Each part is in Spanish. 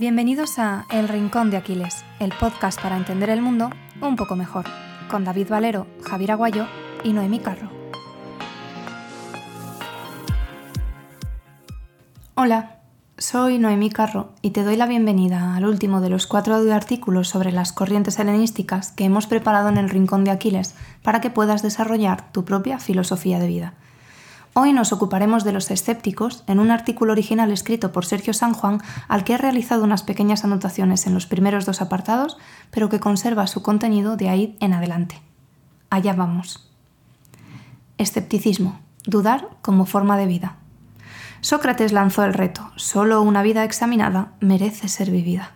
Bienvenidos a El Rincón de Aquiles, el podcast para entender el mundo un poco mejor, con David Valero, Javier Aguayo y Noemí Carro. Hola, soy Noemí Carro y te doy la bienvenida al último de los cuatro audioartículos sobre las corrientes helenísticas que hemos preparado en el Rincón de Aquiles para que puedas desarrollar tu propia filosofía de vida. Hoy nos ocuparemos de los escépticos en un artículo original escrito por Sergio San Juan al que he realizado unas pequeñas anotaciones en los primeros dos apartados, pero que conserva su contenido de ahí en adelante. Allá vamos. Escepticismo. Dudar como forma de vida. Sócrates lanzó el reto, solo una vida examinada merece ser vivida.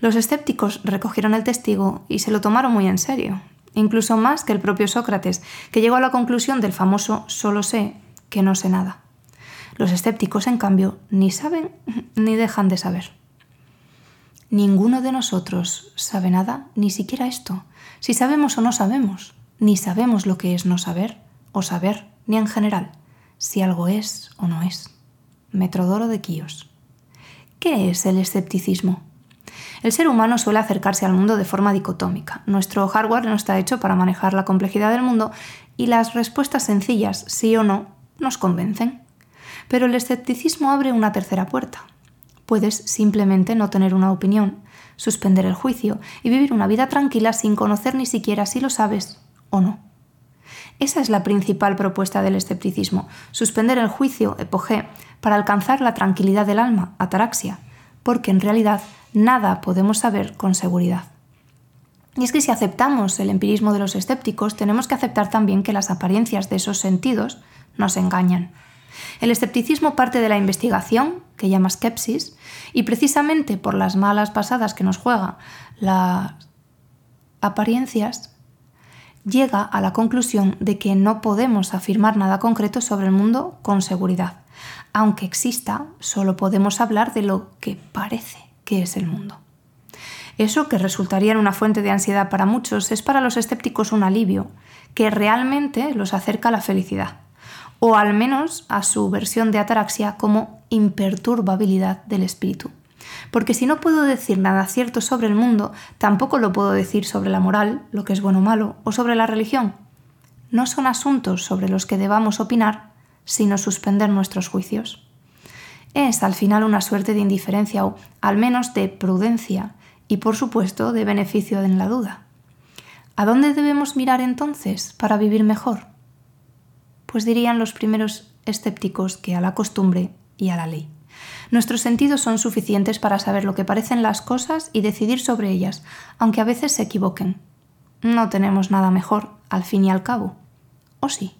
Los escépticos recogieron el testigo y se lo tomaron muy en serio, incluso más que el propio Sócrates, que llegó a la conclusión del famoso solo sé que no sé nada. Los escépticos, en cambio, ni saben ni dejan de saber. Ninguno de nosotros sabe nada, ni siquiera esto, si sabemos o no sabemos, ni sabemos lo que es no saber o saber, ni en general, si algo es o no es. Metrodoro de Quíos. ¿Qué es el escepticismo? El ser humano suele acercarse al mundo de forma dicotómica. Nuestro hardware no está hecho para manejar la complejidad del mundo y las respuestas sencillas, sí o no, nos convencen. Pero el escepticismo abre una tercera puerta. Puedes simplemente no tener una opinión, suspender el juicio y vivir una vida tranquila sin conocer ni siquiera si lo sabes o no. Esa es la principal propuesta del escepticismo, suspender el juicio, epogé, para alcanzar la tranquilidad del alma, ataraxia, porque en realidad nada podemos saber con seguridad. Y es que si aceptamos el empirismo de los escépticos, tenemos que aceptar también que las apariencias de esos sentidos nos engañan. El escepticismo parte de la investigación, que llama skepsis, y precisamente por las malas pasadas que nos juega las apariencias, llega a la conclusión de que no podemos afirmar nada concreto sobre el mundo con seguridad. Aunque exista, solo podemos hablar de lo que parece que es el mundo. Eso que resultaría una fuente de ansiedad para muchos es para los escépticos un alivio, que realmente los acerca a la felicidad o al menos a su versión de ataraxia como imperturbabilidad del espíritu. Porque si no puedo decir nada cierto sobre el mundo, tampoco lo puedo decir sobre la moral, lo que es bueno o malo, o sobre la religión. No son asuntos sobre los que debamos opinar, sino suspender nuestros juicios. Es al final una suerte de indiferencia o al menos de prudencia y por supuesto de beneficio en la duda. ¿A dónde debemos mirar entonces para vivir mejor? Pues dirían los primeros escépticos que a la costumbre y a la ley. Nuestros sentidos son suficientes para saber lo que parecen las cosas y decidir sobre ellas, aunque a veces se equivoquen. No tenemos nada mejor, al fin y al cabo. ¿O sí?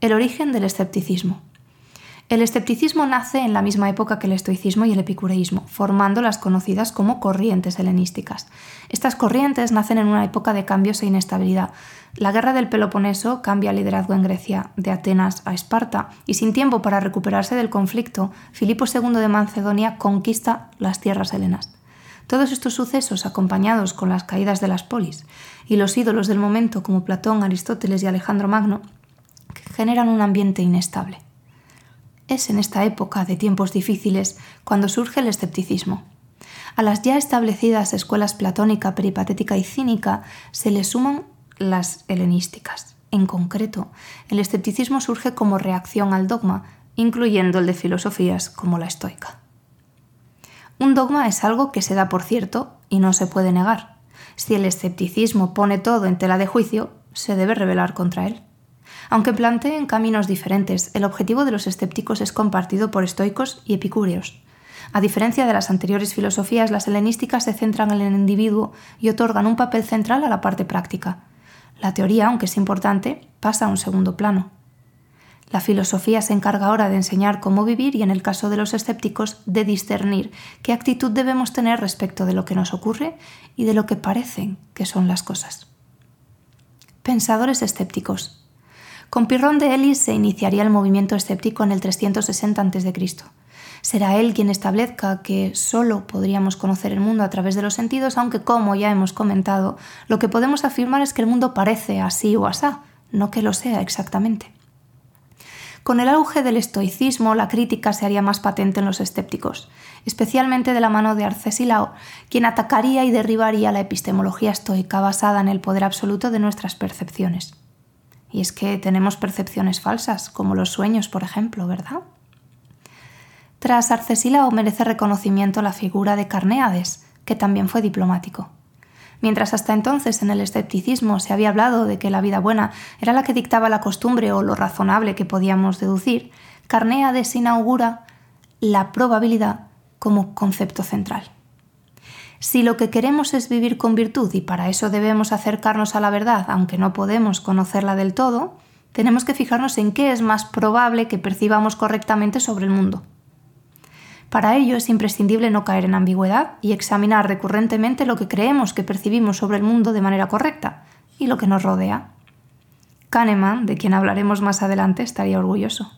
El origen del escepticismo. El escepticismo nace en la misma época que el estoicismo y el epicureísmo, formando las conocidas como corrientes helenísticas. Estas corrientes nacen en una época de cambios e inestabilidad. La guerra del Peloponeso cambia el liderazgo en Grecia de Atenas a Esparta y sin tiempo para recuperarse del conflicto, Filipo II de Macedonia conquista las tierras helenas. Todos estos sucesos, acompañados con las caídas de las polis y los ídolos del momento como Platón, Aristóteles y Alejandro Magno, generan un ambiente inestable. Es en esta época de tiempos difíciles cuando surge el escepticismo. A las ya establecidas escuelas platónica, peripatética y cínica se le suman las helenísticas. En concreto, el escepticismo surge como reacción al dogma, incluyendo el de filosofías como la estoica. Un dogma es algo que se da por cierto y no se puede negar. Si el escepticismo pone todo en tela de juicio, se debe rebelar contra él. Aunque planteen caminos diferentes, el objetivo de los escépticos es compartido por estoicos y epicúreos. A diferencia de las anteriores filosofías, las helenísticas se centran en el individuo y otorgan un papel central a la parte práctica. La teoría, aunque es importante, pasa a un segundo plano. La filosofía se encarga ahora de enseñar cómo vivir y, en el caso de los escépticos, de discernir qué actitud debemos tener respecto de lo que nos ocurre y de lo que parecen que son las cosas. Pensadores escépticos. Con Pirrón de Elis se iniciaría el movimiento escéptico en el 360 a.C. Será él quien establezca que solo podríamos conocer el mundo a través de los sentidos, aunque como ya hemos comentado, lo que podemos afirmar es que el mundo parece así o asá, no que lo sea exactamente. Con el auge del estoicismo, la crítica se haría más patente en los escépticos, especialmente de la mano de Arcesilao, quien atacaría y derribaría la epistemología estoica basada en el poder absoluto de nuestras percepciones. Y es que tenemos percepciones falsas, como los sueños, por ejemplo, ¿verdad? Tras Arcesilao merece reconocimiento la figura de Carneades, que también fue diplomático. Mientras hasta entonces en el escepticismo se había hablado de que la vida buena era la que dictaba la costumbre o lo razonable que podíamos deducir, Carneades inaugura la probabilidad como concepto central. Si lo que queremos es vivir con virtud y para eso debemos acercarnos a la verdad, aunque no podemos conocerla del todo, tenemos que fijarnos en qué es más probable que percibamos correctamente sobre el mundo. Para ello es imprescindible no caer en ambigüedad y examinar recurrentemente lo que creemos que percibimos sobre el mundo de manera correcta y lo que nos rodea. Kahneman, de quien hablaremos más adelante, estaría orgulloso.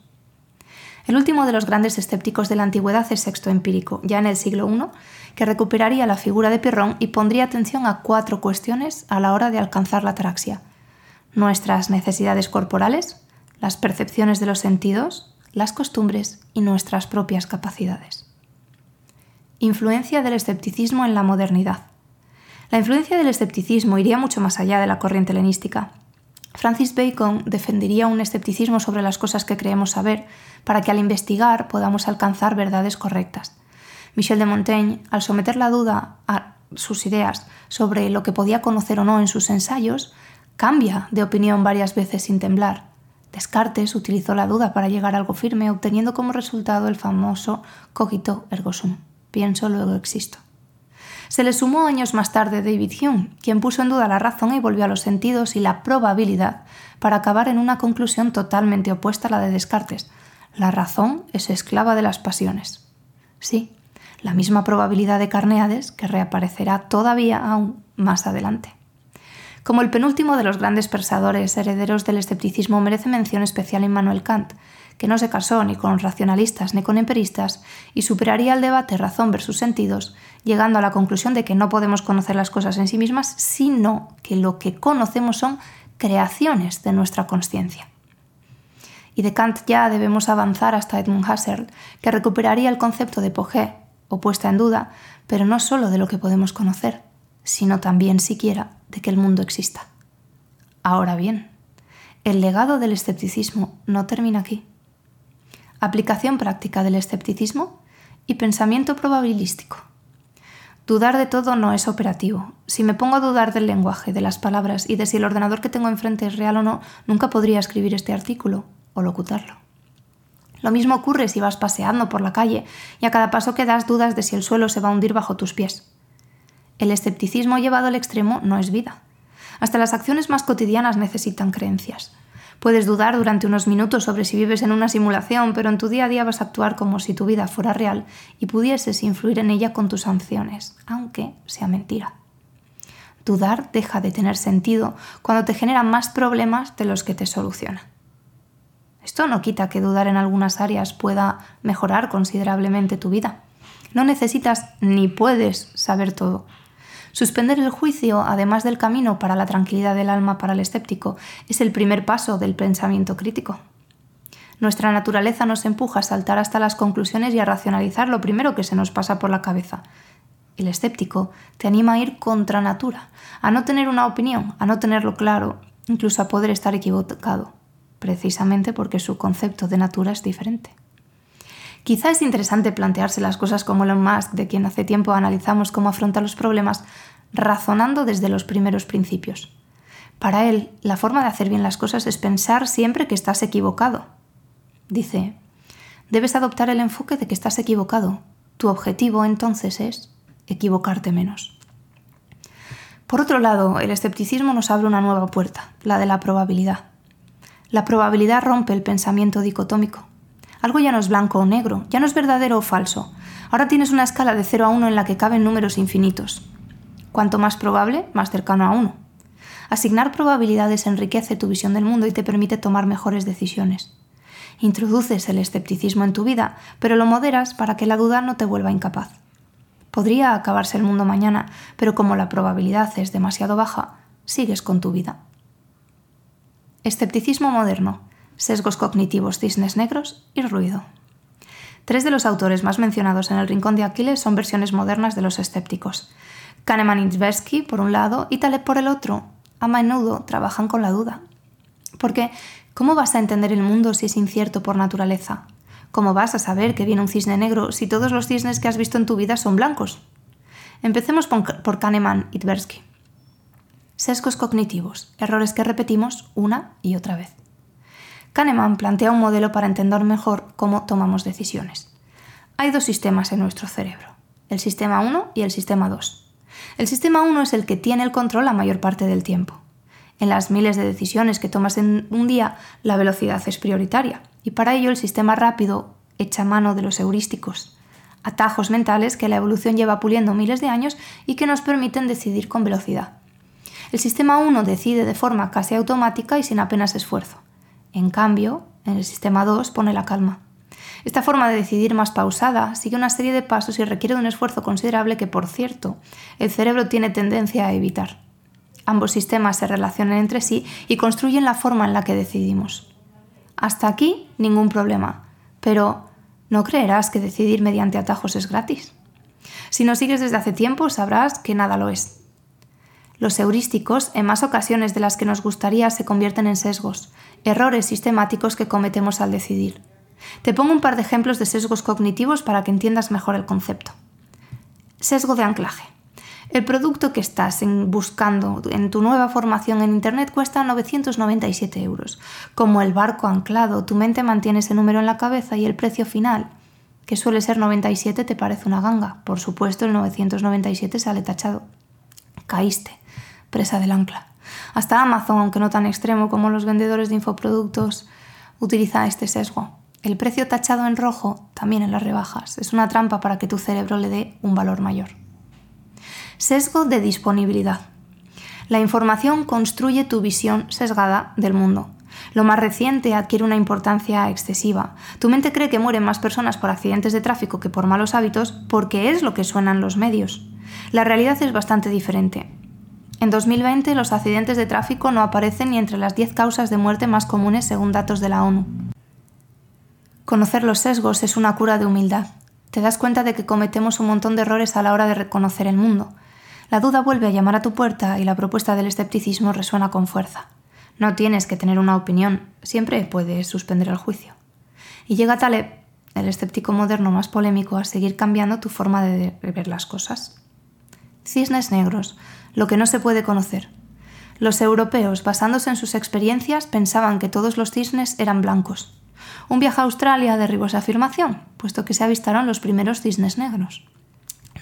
El último de los grandes escépticos de la antigüedad es Sexto Empírico, ya en el siglo I, que recuperaría la figura de Pirrón y pondría atención a cuatro cuestiones a la hora de alcanzar la ataraxia. Nuestras necesidades corporales, las percepciones de los sentidos, las costumbres y nuestras propias capacidades. Influencia del escepticismo en la modernidad. La influencia del escepticismo iría mucho más allá de la corriente helenística. Francis Bacon defendería un escepticismo sobre las cosas que creemos saber para que al investigar podamos alcanzar verdades correctas. Michel de Montaigne, al someter la duda a sus ideas sobre lo que podía conocer o no en sus ensayos, cambia de opinión varias veces sin temblar Descartes utilizó la duda para llegar a algo firme, obteniendo como resultado el famoso cogito ergo sum, pienso luego existo. Se le sumó años más tarde David Hume, quien puso en duda la razón y volvió a los sentidos y la probabilidad para acabar en una conclusión totalmente opuesta a la de Descartes. La razón es esclava de las pasiones. Sí, la misma probabilidad de Carneades que reaparecerá todavía aún más adelante. Como el penúltimo de los grandes pensadores herederos del escepticismo merece mención especial Immanuel Kant, que no se casó ni con racionalistas ni con empiristas y superaría el debate razón versus sentidos, llegando a la conclusión de que no podemos conocer las cosas en sí mismas, sino que lo que conocemos son creaciones de nuestra conciencia. Y de Kant ya debemos avanzar hasta Edmund Husserl, que recuperaría el concepto de poge, o puesta en duda, pero no solo de lo que podemos conocer, sino también siquiera de que el mundo exista. Ahora bien, el legado del escepticismo no termina aquí. Aplicación práctica del escepticismo y pensamiento probabilístico. Dudar de todo no es operativo. Si me pongo a dudar del lenguaje, de las palabras y de si el ordenador que tengo enfrente es real o no, nunca podría escribir este artículo o locutarlo. Lo mismo ocurre si vas paseando por la calle y a cada paso que das dudas de si el suelo se va a hundir bajo tus pies. El escepticismo llevado al extremo no es vida. Hasta las acciones más cotidianas necesitan creencias. Puedes dudar durante unos minutos sobre si vives en una simulación, pero en tu día a día vas a actuar como si tu vida fuera real y pudieses influir en ella con tus sanciones, aunque sea mentira. Dudar deja de tener sentido cuando te genera más problemas de los que te soluciona. Esto no quita que dudar en algunas áreas pueda mejorar considerablemente tu vida. No necesitas ni puedes saber todo. Suspender el juicio, además del camino para la tranquilidad del alma para el escéptico, es el primer paso del pensamiento crítico. Nuestra naturaleza nos empuja a saltar hasta las conclusiones y a racionalizar lo primero que se nos pasa por la cabeza. El escéptico te anima a ir contra natura, a no tener una opinión, a no tenerlo claro, incluso a poder estar equivocado, precisamente porque su concepto de natura es diferente. Quizá es interesante plantearse las cosas como Elon Musk, de quien hace tiempo analizamos cómo afronta los problemas, razonando desde los primeros principios. Para él, la forma de hacer bien las cosas es pensar siempre que estás equivocado. Dice, debes adoptar el enfoque de que estás equivocado. Tu objetivo entonces es equivocarte menos. Por otro lado, el escepticismo nos abre una nueva puerta, la de la probabilidad. La probabilidad rompe el pensamiento dicotómico. Algo ya no es blanco o negro, ya no es verdadero o falso. Ahora tienes una escala de 0 a 1 en la que caben números infinitos. Cuanto más probable, más cercano a 1. Asignar probabilidades enriquece tu visión del mundo y te permite tomar mejores decisiones. Introduces el escepticismo en tu vida, pero lo moderas para que la duda no te vuelva incapaz. Podría acabarse el mundo mañana, pero como la probabilidad es demasiado baja, sigues con tu vida. Escepticismo moderno sesgos cognitivos, cisnes negros y ruido. Tres de los autores más mencionados en el Rincón de Aquiles son versiones modernas de los escépticos. Kahneman y Tversky, por un lado, y Taleb por el otro, a menudo trabajan con la duda. Porque, ¿cómo vas a entender el mundo si es incierto por naturaleza? ¿Cómo vas a saber que viene un cisne negro si todos los cisnes que has visto en tu vida son blancos? Empecemos por Kahneman y Tversky. Sesgos cognitivos, errores que repetimos una y otra vez. Kahneman plantea un modelo para entender mejor cómo tomamos decisiones. Hay dos sistemas en nuestro cerebro, el sistema 1 y el sistema 2. El sistema 1 es el que tiene el control la mayor parte del tiempo. En las miles de decisiones que tomas en un día, la velocidad es prioritaria, y para ello el sistema rápido echa mano de los heurísticos, atajos mentales que la evolución lleva puliendo miles de años y que nos permiten decidir con velocidad. El sistema 1 decide de forma casi automática y sin apenas esfuerzo. En cambio, en el sistema 2 pone la calma. Esta forma de decidir más pausada sigue una serie de pasos y requiere de un esfuerzo considerable que, por cierto, el cerebro tiene tendencia a evitar. Ambos sistemas se relacionan entre sí y construyen la forma en la que decidimos. Hasta aquí ningún problema, pero no creerás que decidir mediante atajos es gratis. Si nos sigues desde hace tiempo sabrás que nada lo es. Los heurísticos, en más ocasiones de las que nos gustaría, se convierten en sesgos, errores sistemáticos que cometemos al decidir. Te pongo un par de ejemplos de sesgos cognitivos para que entiendas mejor el concepto. Sesgo de anclaje. El producto que estás buscando en tu nueva formación en Internet cuesta 997 euros. Como el barco anclado, tu mente mantiene ese número en la cabeza y el precio final, que suele ser 97, te parece una ganga. Por supuesto, el 997 sale tachado. Caíste, presa del ancla. Hasta Amazon, aunque no tan extremo como los vendedores de infoproductos, utiliza este sesgo. El precio tachado en rojo, también en las rebajas, es una trampa para que tu cerebro le dé un valor mayor. Sesgo de disponibilidad. La información construye tu visión sesgada del mundo. Lo más reciente adquiere una importancia excesiva. Tu mente cree que mueren más personas por accidentes de tráfico que por malos hábitos porque es lo que suenan los medios. La realidad es bastante diferente. En 2020 los accidentes de tráfico no aparecen ni entre las 10 causas de muerte más comunes según datos de la ONU. Conocer los sesgos es una cura de humildad. Te das cuenta de que cometemos un montón de errores a la hora de reconocer el mundo. La duda vuelve a llamar a tu puerta y la propuesta del escepticismo resuena con fuerza. No tienes que tener una opinión, siempre puedes suspender el juicio. Y llega Taleb, el escéptico moderno más polémico, a seguir cambiando tu forma de ver las cosas. Cisnes negros, lo que no se puede conocer. Los europeos, basándose en sus experiencias, pensaban que todos los cisnes eran blancos. Un viaje a Australia derribó esa afirmación, puesto que se avistaron los primeros cisnes negros.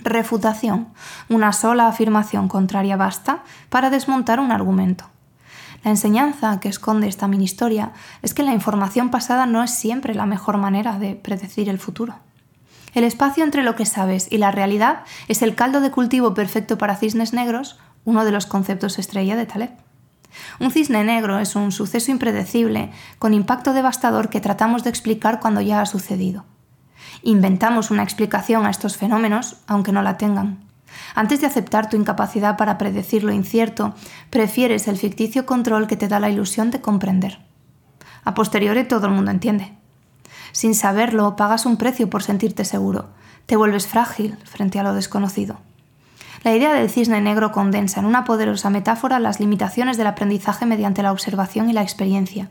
Refutación. Una sola afirmación contraria basta para desmontar un argumento. La enseñanza que esconde esta mini historia es que la información pasada no es siempre la mejor manera de predecir el futuro. El espacio entre lo que sabes y la realidad es el caldo de cultivo perfecto para cisnes negros, uno de los conceptos estrella de Taleb. Un cisne negro es un suceso impredecible, con impacto devastador que tratamos de explicar cuando ya ha sucedido. Inventamos una explicación a estos fenómenos, aunque no la tengan. Antes de aceptar tu incapacidad para predecir lo incierto, prefieres el ficticio control que te da la ilusión de comprender. A posteriori todo el mundo entiende. Sin saberlo, pagas un precio por sentirte seguro. Te vuelves frágil frente a lo desconocido. La idea del cisne negro condensa en una poderosa metáfora las limitaciones del aprendizaje mediante la observación y la experiencia.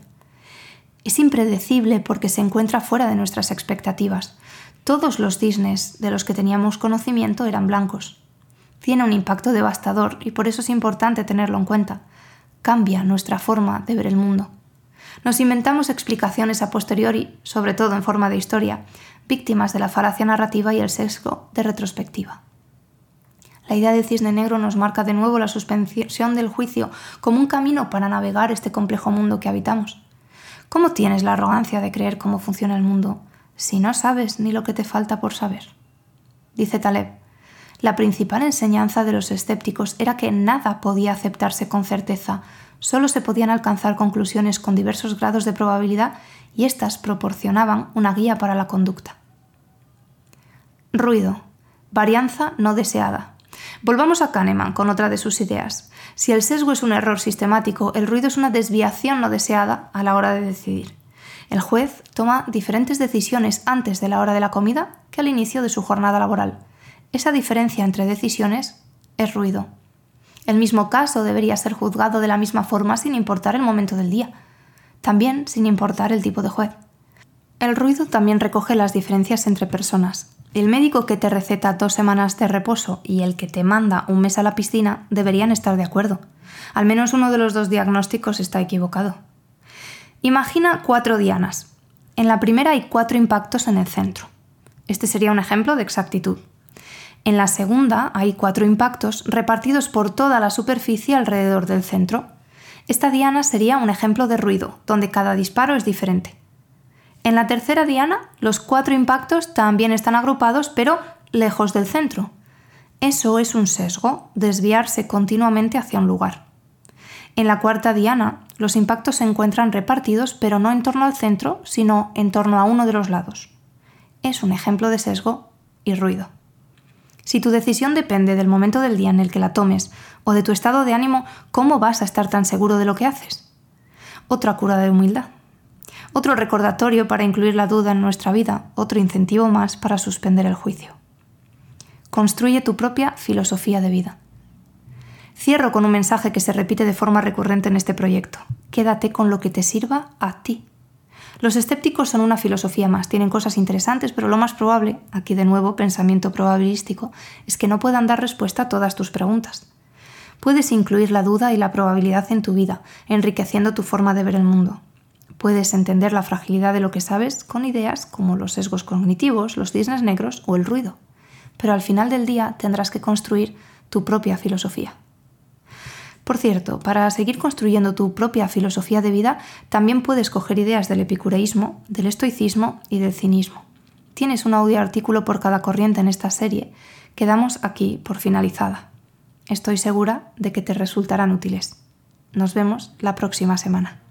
Es impredecible porque se encuentra fuera de nuestras expectativas. Todos los cisnes de los que teníamos conocimiento eran blancos. Tiene un impacto devastador y por eso es importante tenerlo en cuenta. Cambia nuestra forma de ver el mundo. Nos inventamos explicaciones a posteriori, sobre todo en forma de historia, víctimas de la falacia narrativa y el sesgo de retrospectiva. La idea del cisne negro nos marca de nuevo la suspensión del juicio como un camino para navegar este complejo mundo que habitamos. ¿Cómo tienes la arrogancia de creer cómo funciona el mundo si no sabes ni lo que te falta por saber? Dice Taleb, la principal enseñanza de los escépticos era que nada podía aceptarse con certeza, solo se podían alcanzar conclusiones con diversos grados de probabilidad y éstas proporcionaban una guía para la conducta. Ruido. Varianza no deseada. Volvamos a Kahneman con otra de sus ideas. Si el sesgo es un error sistemático, el ruido es una desviación no deseada a la hora de decidir. El juez toma diferentes decisiones antes de la hora de la comida que al inicio de su jornada laboral. Esa diferencia entre decisiones es ruido. El mismo caso debería ser juzgado de la misma forma sin importar el momento del día, también sin importar el tipo de juez. El ruido también recoge las diferencias entre personas. El médico que te receta dos semanas de reposo y el que te manda un mes a la piscina deberían estar de acuerdo. Al menos uno de los dos diagnósticos está equivocado. Imagina cuatro dianas. En la primera hay cuatro impactos en el centro. Este sería un ejemplo de exactitud. En la segunda hay cuatro impactos repartidos por toda la superficie alrededor del centro. Esta diana sería un ejemplo de ruido, donde cada disparo es diferente. En la tercera diana, los cuatro impactos también están agrupados, pero lejos del centro. Eso es un sesgo, desviarse continuamente hacia un lugar. En la cuarta diana, los impactos se encuentran repartidos, pero no en torno al centro, sino en torno a uno de los lados. Es un ejemplo de sesgo y ruido. Si tu decisión depende del momento del día en el que la tomes o de tu estado de ánimo, ¿cómo vas a estar tan seguro de lo que haces? Otra cura de humildad. Otro recordatorio para incluir la duda en nuestra vida, otro incentivo más para suspender el juicio. Construye tu propia filosofía de vida. Cierro con un mensaje que se repite de forma recurrente en este proyecto. Quédate con lo que te sirva a ti. Los escépticos son una filosofía más, tienen cosas interesantes, pero lo más probable, aquí de nuevo pensamiento probabilístico, es que no puedan dar respuesta a todas tus preguntas. Puedes incluir la duda y la probabilidad en tu vida, enriqueciendo tu forma de ver el mundo. Puedes entender la fragilidad de lo que sabes con ideas como los sesgos cognitivos, los cisnes negros o el ruido. Pero al final del día tendrás que construir tu propia filosofía. Por cierto, para seguir construyendo tu propia filosofía de vida, también puedes coger ideas del epicureísmo, del estoicismo y del cinismo. Tienes un audio artículo por cada corriente en esta serie que damos aquí por finalizada. Estoy segura de que te resultarán útiles. Nos vemos la próxima semana.